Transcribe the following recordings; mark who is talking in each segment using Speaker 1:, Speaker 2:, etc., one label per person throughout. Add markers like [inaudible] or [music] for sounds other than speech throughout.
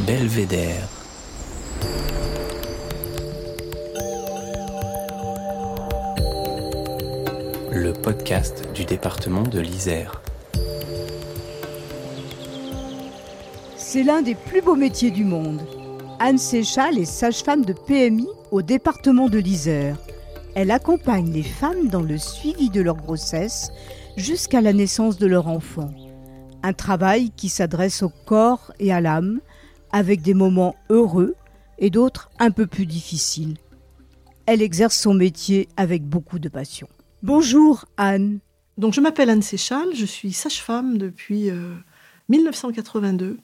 Speaker 1: Belvédère. Le podcast du département de l'Isère.
Speaker 2: C'est l'un des plus beaux métiers du monde. Anne Séchal est sage-femme de PMI au département de l'Isère. Elle accompagne les femmes dans le suivi de leur grossesse jusqu'à la naissance de leur enfant. Un travail qui s'adresse au corps et à l'âme, avec des moments heureux et d'autres un peu plus difficiles. Elle exerce son métier avec beaucoup de passion. Bonjour Anne.
Speaker 3: Donc je m'appelle Anne Séchal, je suis sage-femme depuis 1982.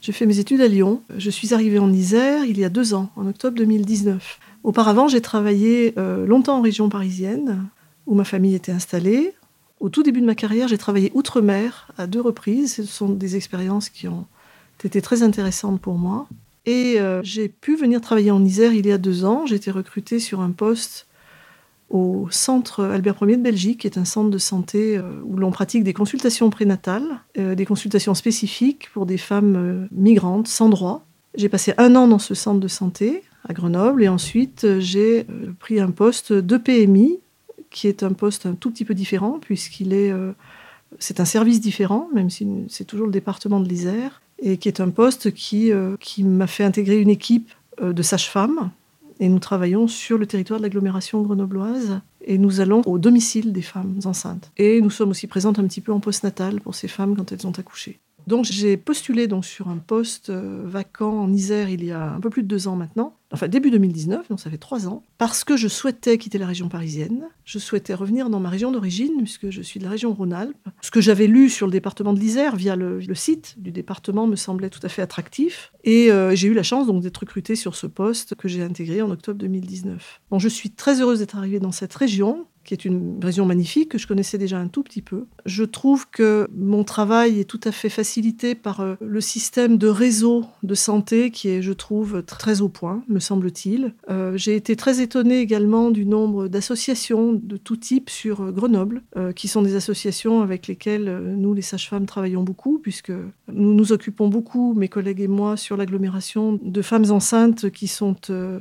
Speaker 3: J'ai fait mes études à Lyon. Je suis arrivée en Isère il y a deux ans, en octobre 2019. Auparavant, j'ai travaillé euh, longtemps en région parisienne, où ma famille était installée. Au tout début de ma carrière, j'ai travaillé outre-mer à deux reprises. Ce sont des expériences qui ont été très intéressantes pour moi. Et euh, j'ai pu venir travailler en Isère il y a deux ans. J'ai été recrutée sur un poste au centre Albert Ier de Belgique, qui est un centre de santé euh, où l'on pratique des consultations prénatales, des consultations spécifiques pour des femmes migrantes sans droit. J'ai passé un an dans ce centre de santé à Grenoble. Et ensuite, euh, j'ai euh, pris un poste de PMI, qui est un poste un tout petit peu différent, puisqu'il est. Euh, c'est un service différent, même si c'est toujours le département de l'Isère, et qui est un poste qui, qui m'a fait intégrer une équipe de sages-femmes. Et nous travaillons sur le territoire de l'agglomération grenobloise. Et nous allons au domicile des femmes enceintes. Et nous sommes aussi présentes un petit peu en postnatal pour ces femmes quand elles ont accouché. Donc j'ai postulé donc sur un poste vacant en Isère il y a un peu plus de deux ans maintenant, enfin début 2019, donc ça fait trois ans, parce que je souhaitais quitter la région parisienne, je souhaitais revenir dans ma région d'origine, puisque je suis de la région Rhône-Alpes. Ce que j'avais lu sur le département de l'Isère via le, site du département me semblait tout à fait attractif, et euh, j'ai eu la chance donc d'être recrutée sur ce poste que j'ai intégré en octobre 2019. Bon, je suis très heureuse d'être arrivée dans cette région, qui est une région magnifique que je connaissais déjà un tout petit peu. Je trouve que mon travail est tout à fait facilité par euh, le système de réseau de santé qui est, je trouve, très au point, me semble-t-il. Euh, j'ai été très étonnée également du nombre d'associations de tout type sur euh, Grenoble, qui sont des associations avec lesquelles nous, les sages-femmes, travaillons beaucoup, puisque nous nous occupons beaucoup, mes collègues et moi, sur l'agglomération de femmes enceintes qui sont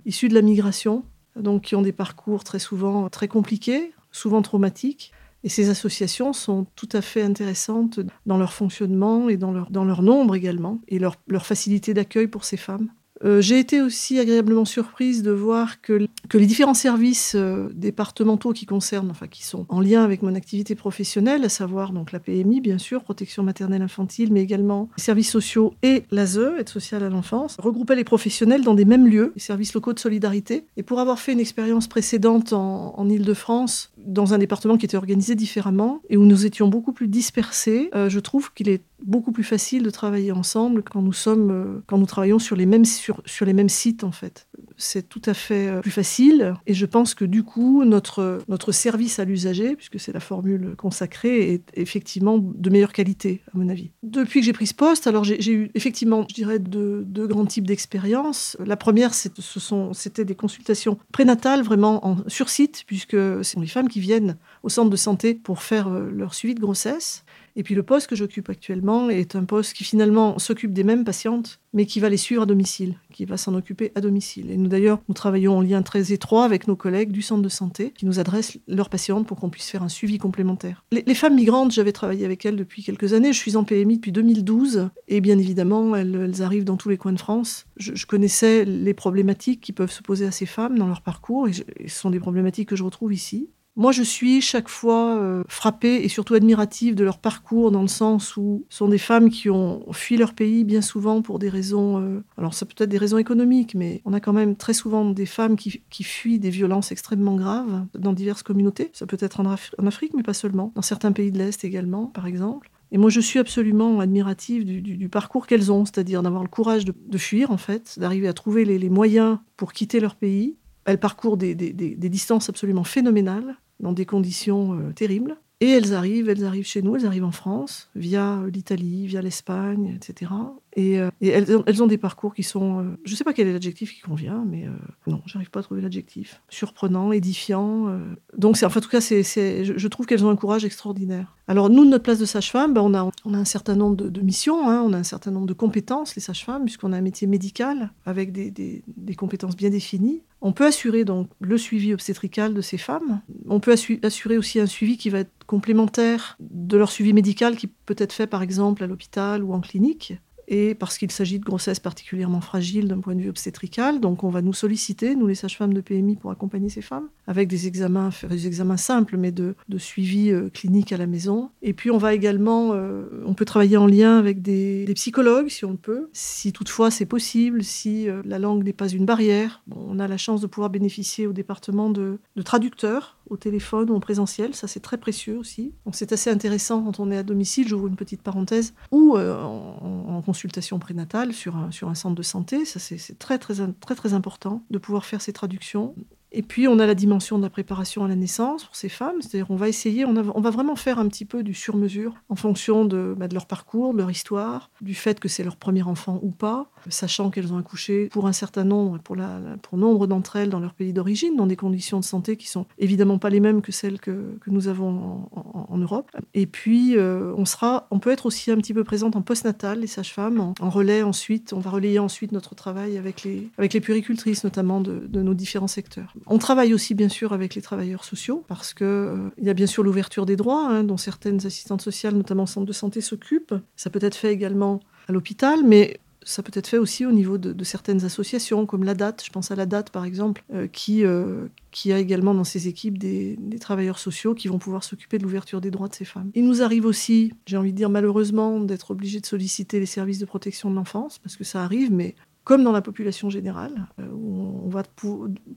Speaker 3: issues de la migration donc qui ont des parcours très souvent très compliqués, souvent traumatiques. Et ces associations sont tout à fait intéressantes dans leur fonctionnement et dans leur, dans leur nombre également, et leur, leur facilité d'accueil pour ces femmes. Euh, j'ai été aussi agréablement surprise de voir que, les différents services euh, départementaux qui concernent, enfin qui sont en lien avec mon activité professionnelle, à savoir donc la PMI bien sûr, protection maternelle infantile, mais également les services sociaux et l'ASE, aide sociale à l'enfance, regroupaient les professionnels dans des mêmes lieux, les services locaux de solidarité. Et pour avoir fait une expérience précédente en, en Ile-de-France, dans un département qui était organisé différemment et où nous étions beaucoup plus dispersés, euh, je trouve qu'il est beaucoup plus facile de travailler ensemble quand nous sommes, euh, quand nous travaillons sur les mêmes sur, sur les mêmes sites en fait. C'est tout à fait euh, plus facile et je pense que du coup notre notre service à l'usager, puisque c'est la formule consacrée, est effectivement de meilleure qualité à mon avis. Depuis que j'ai pris ce poste, alors j'ai eu effectivement, je dirais, deux, grands types d'expériences. La première, c'était des consultations prénatales vraiment en, sur site, puisque ce sont les femmes qui viennent au centre de santé pour faire euh, leur suivi de grossesse. Et puis le poste que j'occupe actuellement est un poste qui finalement s'occupe des mêmes patientes, mais qui va les suivre à domicile, qui va s'en occuper à domicile. Et nous d'ailleurs, nous travaillons en lien très étroit avec nos collègues du centre de santé qui nous adressent leurs patientes pour qu'on puisse faire un suivi complémentaire. Les, femmes migrantes, j'avais travaillé avec elles depuis quelques années. Je suis en PMI depuis 2012 et bien évidemment, elles, arrivent dans tous les coins de France. Je, connaissais les problématiques qui peuvent se poser à ces femmes dans leur parcours et, ce sont des problématiques que je retrouve ici. Moi, je suis chaque fois euh, frappée et surtout admirative de leur parcours, dans le sens où ce sont des femmes qui ont fui leur pays bien souvent pour des raisons. Euh, alors, ça peut être des raisons économiques, mais on a quand même très souvent des femmes qui, fuient des violences extrêmement graves dans diverses communautés. Ça peut être en, Afrique, mais pas seulement. Dans certains pays de l'Est également, par exemple. Et moi, je suis absolument admirative du, parcours qu'elles ont, c'est-à-dire d'avoir le courage de, fuir, en fait, d'arriver à trouver les, moyens pour quitter leur pays. Elles parcourent des distances absolument phénoménales dans des conditions euh, terribles. Et elles arrivent, elles arrivent chez nous, elles arrivent en France, via l'Italie, via l'Espagne, etc. Et, euh, elles, ont, des parcours qui sont. Euh, je ne sais pas quel est l'adjectif qui convient, mais euh, non, j'arrive pas à trouver l'adjectif. Surprenant, édifiant. Donc, enfin, en tout cas, je, trouve qu'elles ont un courage extraordinaire. Alors, nous, de notre place de sage-femme, ben, on, a, un certain nombre de, missions, hein, on a un certain nombre de compétences, les sages-femmes, puisqu'on a un métier médical avec des, des, des compétences bien définies. On peut assurer donc le suivi obstétrical de ces femmes. On peut assurer aussi un suivi qui va être complémentaire de leur suivi médical qui peut être fait par exemple à l'hôpital ou en clinique et parce qu'il s'agit de grossesses particulièrement fragiles d'un point de vue obstétrical. Donc on va nous solliciter, nous les sages-femmes de PMI, pour accompagner ces femmes, avec des examens, examens simples, mais de, suivi euh, clinique à la maison. Et puis on va également, euh, on peut travailler en lien avec des, psychologues, si on le peut, si toutefois c'est possible, si euh, la langue n'est pas une barrière. on a la chance de pouvoir bénéficier au département de traducteurs au téléphone ou en présentiel, ça c'est très précieux aussi. C'est assez intéressant quand on est à domicile, j'ouvre une petite parenthèse, ou en, en, consultation prénatale sur un, sur un centre de santé. Ça, c'est très, très, très, très important de pouvoir faire ces traductions. Et puis, on a la dimension de la préparation à la naissance pour ces femmes. C'est-à-dire, on va essayer, on, va vraiment faire un petit peu du sur-mesure en fonction de, bah, de, leur parcours, de leur histoire, du fait que c'est leur premier enfant ou pas, sachant qu'elles ont accouché pour un certain nombre, pour, nombre d'entre elles dans leur pays d'origine, dans des conditions de santé qui sont évidemment pas les mêmes que celles que, nous avons en, Europe. Et puis, euh, on, sera, on peut être aussi un petit peu présente en postnatal, les sages-femmes, en, relais ensuite. On va relayer ensuite notre travail avec les, avec les puricultrices, notamment de nos différents secteurs. On travaille aussi bien sûr avec les travailleurs sociaux parce que euh, il y a bien sûr l'ouverture des droits hein, dont certaines assistantes sociales, notamment au centre de santé, s'occupent. Ça peut être fait également à l'hôpital, mais ça peut être fait aussi au niveau de, certaines associations, comme la DAT, je pense à la DAT par exemple, euh, qui, euh, qui a également dans ses équipes des, des travailleurs sociaux qui vont pouvoir s'occuper de l'ouverture des droits de ces femmes. Il nous arrive aussi, j'ai envie de dire malheureusement, d'être obligé de solliciter les services de protection de l'enfance, parce que ça arrive, mais comme dans la population générale, euh, où on va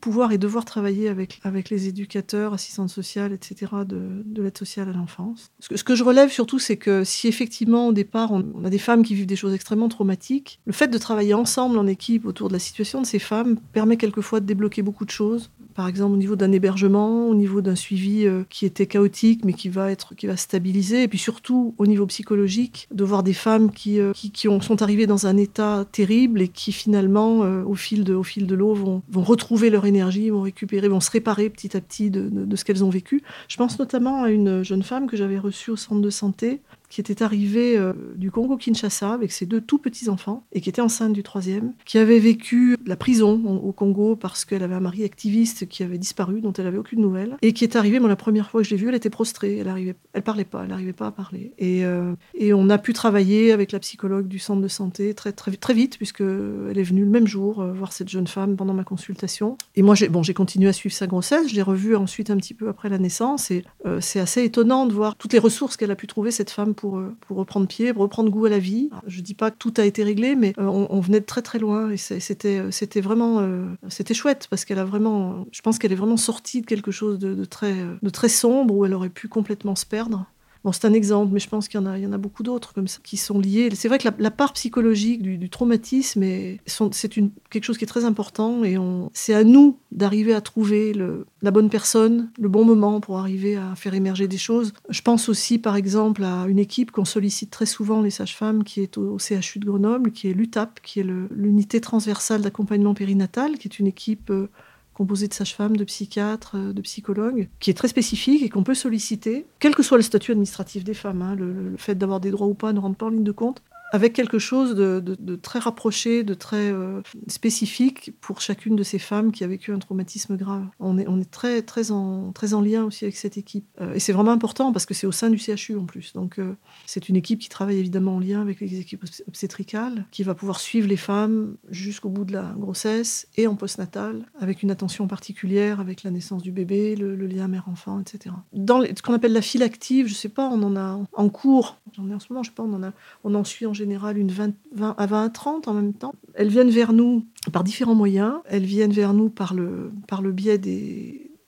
Speaker 3: pouvoir et devoir travailler avec, les éducateurs, assistantes sociales, etc., de, de l'aide sociale à l'enfance. Ce que, ce que, je relève surtout, c'est que si effectivement, au départ, on, a des femmes qui vivent des choses extrêmement traumatiques, le fait de travailler ensemble en équipe autour de la situation de ces femmes permet quelquefois de débloquer beaucoup de choses, par exemple au niveau d'un hébergement, au niveau d'un suivi euh, qui était chaotique mais qui va être qui va stabiliser, et puis surtout au niveau psychologique, de voir des femmes qui, euh, qui, qui ont, sont arrivées dans un état terrible et qui finalement euh, au fil de au fil de l'eau vont, vont retrouver leur énergie, vont récupérer, vont se réparer petit à petit de, de ce qu'elles ont vécu. Je pense notamment à une jeune femme que j'avais reçue au centre de santé qui était arrivée euh, du Congo-Kinshasa avec ses deux tout petits enfants et qui était enceinte du troisième, qui avait vécu la prison au Congo parce qu'elle avait un mari activiste qui avait disparu, dont elle avait aucune nouvelle, et qui est arrivée, moi la première fois que je l'ai vue, elle était prostrée, elle arrivait, elle parlait pas, elle n'arrivait pas à parler. Et, euh, et on a pu travailler avec la psychologue du centre de santé très, très, très vite, puisqu'elle est venue le même jour euh, voir cette jeune femme pendant ma consultation. Et moi, j'ai continué à suivre sa grossesse, je l'ai revue ensuite un petit peu après la naissance, et c'est assez étonnant de voir toutes les ressources qu'elle a pu trouver, cette femme, pour, reprendre pied, pour reprendre goût à la vie. Je dis pas que tout a été réglé, mais euh, on, venait de très très loin et c'était euh, c'était vraiment c'était chouette parce qu'elle a vraiment, je pense qu'elle est vraiment sortie de quelque chose de, très de très sombre où elle aurait pu complètement se perdre. C'est un exemple, mais je pense qu'il y en a, beaucoup d'autres comme ça qui sont liés. C'est vrai que la, part psychologique du, traumatisme, c'est quelque chose qui est très important et c'est à nous d'arriver à trouver la bonne personne, le bon moment pour arriver à faire émerger des choses. Je pense aussi, par exemple, à une équipe qu'on sollicite très souvent, les sages-femmes, qui est au, CHU de Grenoble, qui est l'UTAP, qui est l'unité transversale d'accompagnement périnatal, qui est une équipe euh, composé de sages-femmes, de psychiatres, euh, de psychologues, qui est très spécifique et qu'on peut solliciter, quel que soit le statut administratif des femmes. Hein, le, fait d'avoir des droits ou pas ne rentre pas en ligne de compte avec quelque chose de, très rapproché, de très euh, spécifique pour chacune de ces femmes qui a vécu un traumatisme grave. On est, très, en, lien aussi avec cette équipe. Euh, et c'est vraiment important parce que c'est au sein du CHU en plus. Donc euh, c'est une équipe qui travaille évidemment en lien avec les équipes obstétricales, qui va pouvoir suivre les femmes jusqu'au bout de la grossesse et en postnatal, avec une attention particulière avec la naissance du bébé, le, lien mère-enfant, etc. Dans ce qu'on appelle la file active, je sais pas, on en a en cours, j'en ai en ce moment, je sais pas, on en, a, on en suit général une 20, 20 à 20 à 30 en même temps. Elles viennent vers nous par différents moyens. Elles viennent vers nous par le, par le biais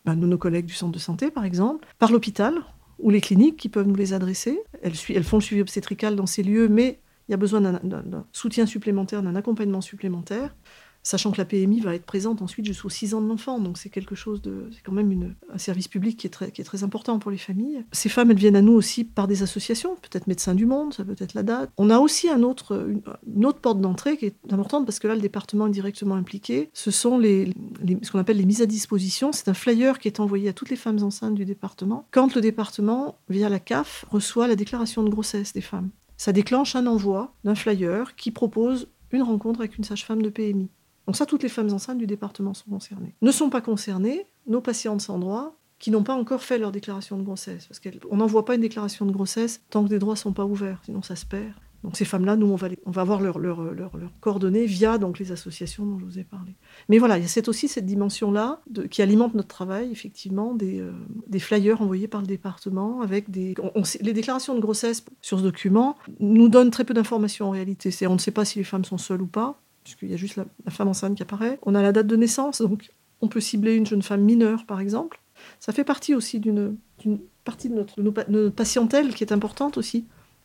Speaker 3: ben, de nos collègues du centre de santé, par exemple, par l'hôpital ou les cliniques qui peuvent nous les adresser. Elles, elles font le suivi obstétrical dans ces lieux, mais il y a besoin d'un soutien supplémentaire, d'un accompagnement supplémentaire. Sachant que la PMI va être présente ensuite jusqu'aux 6 ans de l'enfant. Donc c'est quelque chose de, c'est quand même un service public qui est, très, qui est très important pour les familles. Ces femmes, elles viennent à nous aussi par des associations, peut-être Médecins du Monde, ça peut être la date. On a aussi un autre, une, autre porte d'entrée qui est importante parce que là, le département est directement impliqué. Ce sont les, ce qu'on appelle les mises à disposition. C'est un flyer qui est envoyé à toutes les femmes enceintes du département quand le département, via la CAF, reçoit la déclaration de grossesse des femmes. Ça déclenche un envoi d'un flyer qui propose une rencontre avec une sage-femme de PMI. Donc ça, toutes les femmes enceintes du département sont concernées. Ne sont pas concernées nos patientes sans droit qui n'ont pas encore fait leur déclaration de grossesse. Parce qu'on n'envoie pas une déclaration de grossesse tant que les droits ne sont pas ouverts, sinon ça se perd. Donc ces femmes-là, nous, on va, on va avoir leurs leur, leur, coordonnées via donc, les associations dont je vous ai parlé. Mais voilà, a aussi cette dimension-là qui alimente notre travail, effectivement, des, euh, des, flyers envoyés par le département avec des... les déclarations de grossesse sur ce document nous donnent très peu d'informations en réalité. On ne sait pas si les femmes sont seules ou pas puisqu'il y a juste la, femme enceinte qui apparaît. On a la date de naissance, donc on peut cibler une jeune femme mineure, par exemple. Ça fait partie aussi d'une partie de notre, notre, patientèle qui est importante aussi,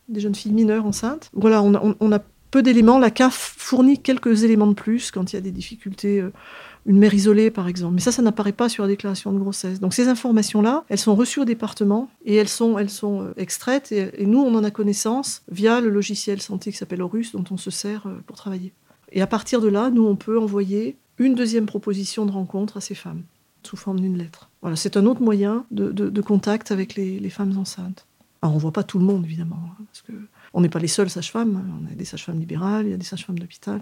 Speaker 3: des jeunes filles mineures enceintes. Voilà, on a, peu d'éléments. La CAF fournit quelques éléments de plus quand il y a des difficultés. Euh, une mère isolée, par exemple. Mais ça, ça n'apparaît pas sur la déclaration de grossesse. Donc ces informations-là, elles sont reçues au département et elles sont, elles sont euh, extraites. Et, et, nous, on en a connaissance via le logiciel santé qui s'appelle Horus, dont on se sert euh, pour travailler. Et à partir de là, nous, on peut envoyer une deuxième proposition de rencontre à ces femmes, sous forme d'une lettre. Voilà, c'est un autre moyen de, contact avec les, femmes enceintes. Alors, on ne voit pas tout le monde, évidemment, hein, parce que on n'est pas les seules sages-femmes. On a des sages-femmes libérales, il y a des sages-femmes d'hôpital.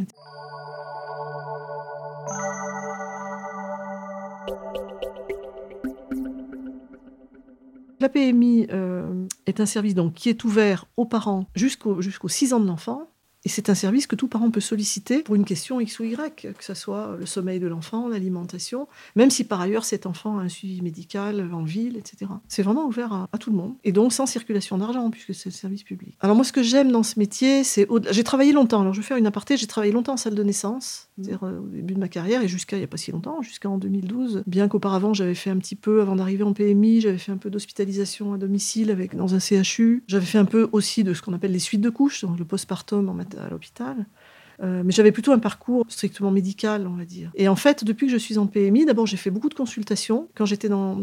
Speaker 3: La PMI euh, est un service donc, qui est ouvert aux parents jusqu'aux jusqu'aux 6 ans de l'enfant et c'est un service que tout parent peut solliciter pour une question X ou Y, que ce soit le sommeil de l'enfant, l'alimentation, même si par ailleurs cet enfant a un suivi médical en ville, etc. C'est vraiment ouvert à, tout le monde. Et donc sans circulation d'argent, puisque c'est le service public. Alors moi, ce que j'aime dans ce métier, c'est... J'ai travaillé longtemps, alors je vais faire une aparté, j'ai travaillé longtemps en salle de naissance, c'est-à-dire euh, au début de ma carrière, et jusqu'à il n'y a pas si longtemps, jusqu'en 2012. Bien qu'auparavant, j'avais fait un petit peu, avant d'arriver en PMI, j'avais fait un peu d'hospitalisation à domicile avec, dans un CHU. J'avais fait un peu aussi de ce qu'on appelle les suites de couches, donc le postpartum en à l'hôpital. Euh, mais j'avais plutôt un parcours strictement médical, on va dire. Et en fait, depuis que je suis en PMI, d'abord j'ai fait beaucoup de consultations quand j'étais dans,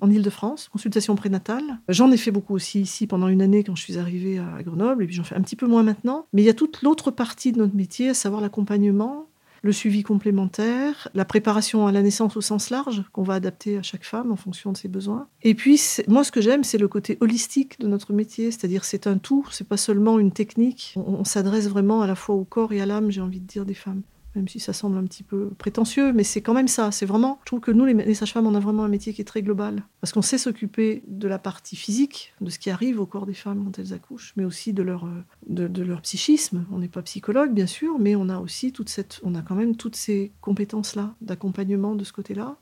Speaker 3: en Ile-de-France, consultations prénatales. J'en ai fait beaucoup aussi ici pendant une année quand je suis arrivée à Grenoble, et puis j'en fais un petit peu moins maintenant. Mais il y a toute l'autre partie de notre métier, à savoir l'accompagnement le suivi complémentaire, la préparation à la naissance au sens large, qu'on va adapter à chaque femme en fonction de ses besoins. Et puis, moi, ce que j'aime, c'est le côté holistique de notre métier, c'est-à-dire c'est un tout, c'est pas seulement une technique. on s'adresse vraiment à la fois au corps et à l'âme, j'ai envie de dire, des femmes même si ça semble un petit peu prétentieux, mais c'est quand même ça. C'est vraiment, je trouve que nous, les, sages-femmes, on a vraiment un métier qui est très global, parce qu'on sait s'occuper de la partie physique, de ce qui arrive au corps des femmes quand elles accouchent, mais aussi de leur, euh, de, leur psychisme. On n'est pas psychologue, bien sûr, mais on a aussi toute cette, on a quand même toutes ces compétences-là d'accompagnement de ce côté-là.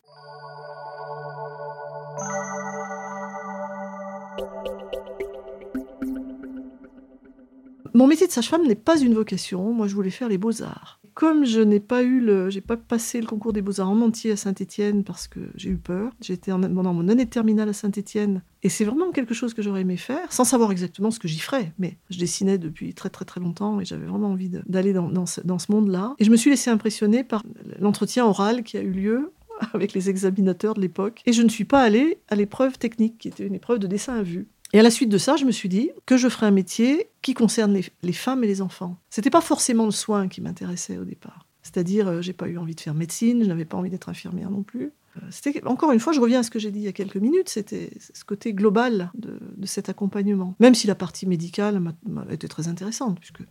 Speaker 3: Mon métier de sage-femme n'est pas une vocation. Moi, je voulais faire les beaux-arts comme je n'ai pas eu le, j'ai pas passé le concours des beaux-arts en entier à Saint-Étienne parce que j'ai eu peur. J'étais pendant mon année de terminale à Saint-Étienne et c'est vraiment quelque chose que j'aurais aimé faire, sans savoir exactement ce que j'y ferais. Mais je dessinais depuis très très très longtemps et j'avais vraiment envie d'aller dans, dans, ce, dans ce monde-là. Et je me suis laissée impressionner par l'entretien oral qui a eu lieu [laughs] avec les examinateurs de l'époque. Et je ne suis pas allée à l'épreuve technique, qui était une épreuve de dessin à vue. Et à la suite de ça, je me suis dit que je ferais un métier qui concerne les, femmes et les enfants. C'était pas forcément le soin qui m'intéressait au départ. C'est-à-dire, euh, j'ai pas eu envie de faire médecine, je n'avais pas envie d'être infirmière non plus. Euh, c'était encore une fois, je reviens à ce que j'ai dit il y a quelques minutes, c'était ce côté global de, cet accompagnement. Même si la partie médicale m'a été très intéressante, puisque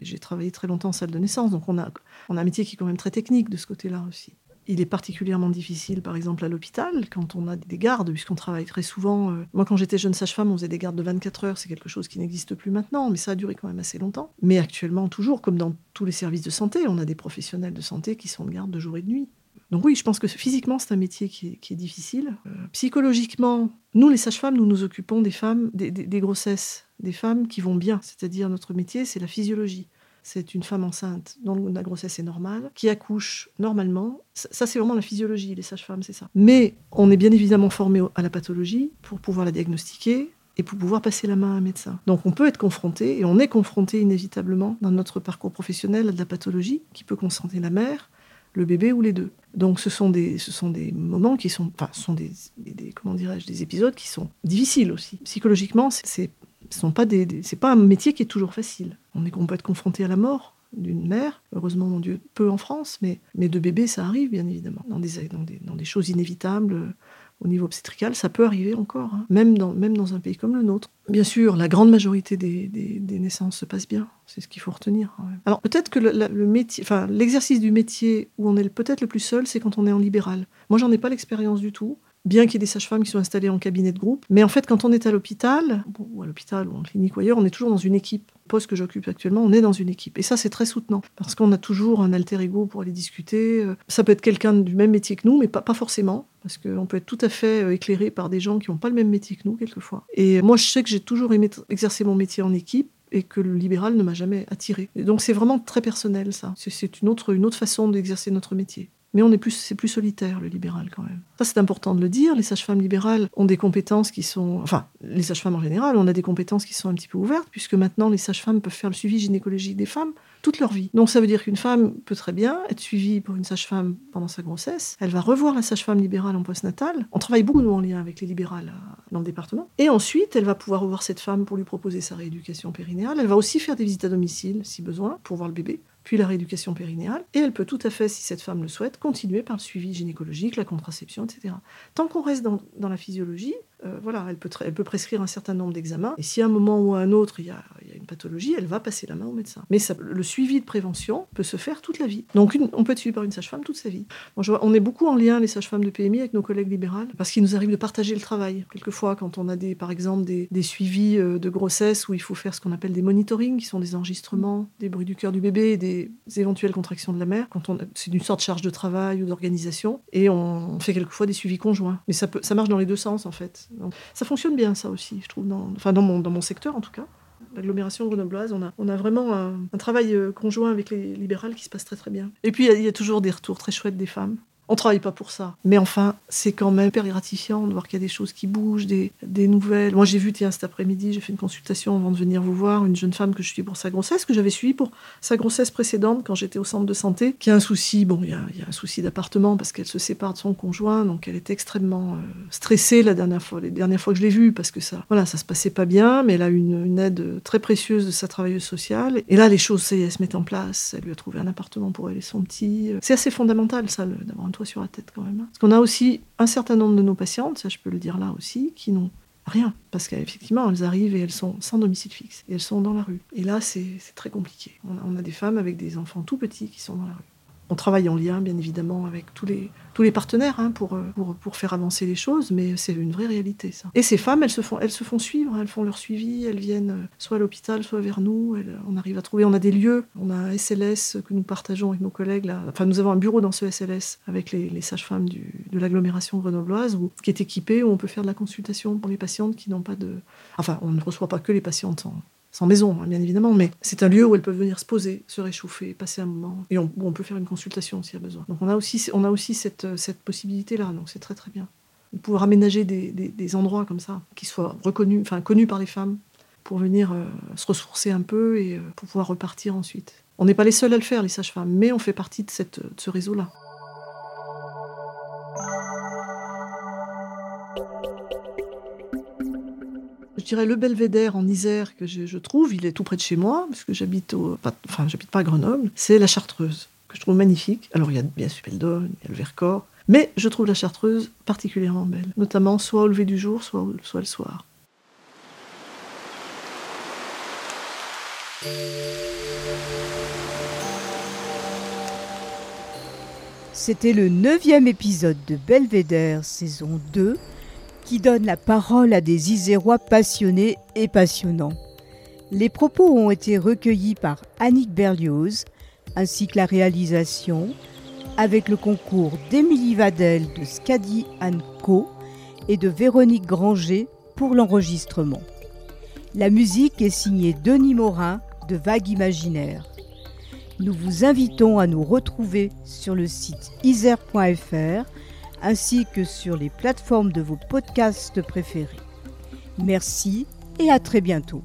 Speaker 3: j'ai travaillé très longtemps en salle de naissance, donc on a, on a un métier qui est quand même très technique de ce côté-là aussi. Il est particulièrement difficile, par exemple, à l'hôpital, quand on a des gardes, puisqu'on travaille très souvent. Euh, moi, quand j'étais jeune sage-femme, on faisait des gardes de 24 heures. C'est quelque chose qui n'existe plus maintenant, mais ça a duré quand même assez longtemps. Mais actuellement, toujours, comme dans tous les services de santé, on a des professionnels de santé qui sont de garde de jour et de nuit. Donc oui, je pense que physiquement, c'est un métier qui est, difficile. Euh, psychologiquement, nous, les sages-femmes, nous nous occupons des femmes, des grossesses, des femmes qui vont bien. C'est-à-dire, notre métier, c'est la physiologie c'est une femme enceinte dont la grossesse est normale, qui accouche normalement. Ça, c'est vraiment la physiologie, les sages-femmes, c'est ça. Mais on est bien évidemment formé à la pathologie pour pouvoir la diagnostiquer, et pour pouvoir passer la main à un médecin. Donc on peut être confronté, et on est confronté inévitablement dans notre parcours professionnel à de la pathologie qui peut concerner la mère, le bébé ou les deux. Donc ce sont des, ce sont des moments qui sont, enfin, ce sont des, des comment dirais-je, des épisodes qui sont difficiles aussi. Psychologiquement, c'est, ce sont pas pas un métier qui est toujours facile. On est, peut être confronté à la mort d'une mère, heureusement mon Dieu, peu en France, mais, mais de bébés ça arrive bien évidemment, dans des, dans des, dans des choses inévitables au niveau obstétrical, ça peut arriver encore, hein. même, dans, même dans un pays comme le nôtre. Bien sûr, la grande majorité des, des, naissances se passe bien, c'est ce qu'il faut retenir. Alors peut-être que le, métier, enfin l'exercice du métier où on est peut-être le plus seul, c'est quand on est en libéral. Moi, j'en ai pas l'expérience du tout bien qu'il y ait des sages-femmes qui sont installées en cabinet de groupe. Mais en fait, quand on est à l'hôpital, ou à l'hôpital ou en clinique ou ailleurs, on est toujours dans une équipe. Poste que j'occupe actuellement, on est dans une équipe. Et ça, c'est très soutenant, parce qu'on a toujours un alter ego pour aller discuter. Ça peut être quelqu'un du même métier que nous, mais pas, pas forcément, parce qu'on peut être tout à fait euh, éclairé par des gens qui n'ont pas le même métier que nous, quelquefois. Et moi, je sais que j'ai toujours aimé exercer mon métier en équipe, et que le libéral ne m'a jamais attiré. donc c'est vraiment très personnel ça. C'est une autre, une autre façon d'exercer notre métier. Mais on est plus, c'est plus solitaire, le libéral, quand même. Ça, c'est important de le dire. Les sages-femmes libérales ont des compétences qui sont. Enfin, les sages-femmes en général, on a des compétences qui sont un petit peu ouvertes, puisque maintenant, les sages-femmes peuvent faire le suivi gynécologique des femmes toute leur vie. Donc, ça veut dire qu'une femme peut très bien être suivie pour une sage-femme pendant sa grossesse. Elle va revoir la sage-femme libérale en postnatal. On travaille beaucoup, nous, en lien avec les libérales euh, dans le département. Et ensuite, elle va pouvoir revoir cette femme pour lui proposer sa rééducation périnéale. Elle va aussi faire des visites à domicile, si besoin, pour voir le bébé puis la rééducation périnéale, et elle peut tout à fait, si cette femme le souhaite, continuer par le suivi gynécologique, la contraception, etc. Tant qu'on reste dans, la physiologie, euh, voilà, elle peut, elle peut prescrire un certain nombre d'examens, et si à un moment ou à un autre il y a pathologie, elle va passer la main au médecin. Mais ça, le suivi de prévention peut se faire toute la vie. Donc on peut être suivi par une sage-femme toute sa vie. on est beaucoup en lien, les sages-femmes de PMI, avec nos collègues libérales, parce qu'il nous arrive de partager le travail. Quelquefois, quand on a des, par exemple des, suivis euh, de grossesse où il faut faire ce qu'on appelle des monitorings, qui sont des enregistrements des bruits du cœur du bébé, des éventuelles contractions de la mère, quand c'est une sorte de charge de travail ou d'organisation, et on fait quelquefois des suivis conjoints. Mais ça, peut, marche dans les deux sens, en fait. Ça fonctionne bien, ça aussi, je trouve, enfin, dans mon secteur, en tout cas. L'agglomération grenobloise, on a, on a vraiment un, travail euh, conjoint avec les libérales qui se passe très très bien. Et puis il y, a toujours des retours très chouettes des femmes on travaille pas pour ça. Mais enfin, c'est quand même hyper gratifiant de voir qu'il y a des choses qui bougent, des, nouvelles. Moi, j'ai vu, tiens, cet après-midi, j'ai fait une consultation avant de venir vous voir, une jeune femme que je suis pour sa grossesse, que j'avais suivie pour sa grossesse précédente quand j'étais au centre de santé, qui a un souci, bon, il y a, un souci d'appartement parce qu'elle se sépare de son conjoint, donc elle est extrêmement euh, stressée la dernière fois, les dernières fois que je l'ai vue, parce que ça, voilà, ça se passait pas bien, mais elle a une, une aide très précieuse de sa travailleuse sociale. Et là, les choses, ça y est, elles se mettent en place. Elle lui a trouvé un appartement pour elle et son petit. C'est assez fondamental, ça, d'avoir sur la tête quand même. Hein. Parce qu'on a aussi un certain nombre de nos patientes, ça je peux le dire là aussi, qui n'ont rien. Parce qu'effectivement, elles arrivent et elles sont sans domicile fixe. Elles sont dans la rue. Et là, c'est très compliqué. On a, des femmes avec des enfants tout petits qui sont dans la rue. On travaille en lien, bien évidemment, avec tous les, partenaires hein, pour, euh, pour, faire avancer les choses, mais c'est une vraie réalité. Et ces femmes, elles se font, suivre, elles font leur suivi, elles viennent euh, soit à l'hôpital, soit vers nous. on arrive à trouver, on a des lieux, on a un SLS que nous partageons avec nos collègues. Enfin, nous avons un bureau dans ce SLS avec les, sages-femmes de l'agglomération grenobloise qui est équipé, où on peut faire de la consultation pour les patientes qui n'ont pas de. Enfin, on ne reçoit pas que les patientes en, sans maison, hein, bien évidemment, mais c'est un lieu où elles peuvent venir se poser, se réchauffer, passer un moment, et on, on peut faire une consultation s'il y a besoin. Donc on a aussi, on a aussi cette, cette possibilité-là, donc c'est très très bien. De pouvoir aménager des, des, endroits comme ça, qui soient reconnus, enfin connus par les femmes, pour venir euh, se ressourcer un peu et euh, pour pouvoir repartir ensuite. On n'est pas les seuls à le faire, les sages-femmes, mais on fait partie de, cette, de ce réseau-là. Je dirais le belvédère en Isère que je, trouve, il est tout près de chez moi, parce que j'habite au, enfin, j'habite pas à Grenoble, c'est la Chartreuse, que je trouve magnifique. Alors il y a bien sûr il y a le Vercors, mais je trouve la Chartreuse particulièrement belle, notamment soit au lever du jour, soit, soit le soir.
Speaker 2: C'était le neuvième épisode de Belvédère, saison 2, qui donne la parole à des Isérois passionnés et passionnants. Les propos ont été recueillis par Annick Berlioz, ainsi que la réalisation, avec le concours d'Émilie Vadel de Scadi Co et de Véronique Granger pour l'enregistrement. La musique est signée Denis Morin de Vague Imaginaire. Nous vous invitons à nous retrouver sur le site isère.fr ainsi que sur les plateformes de vos podcasts préférés. Merci et à très bientôt.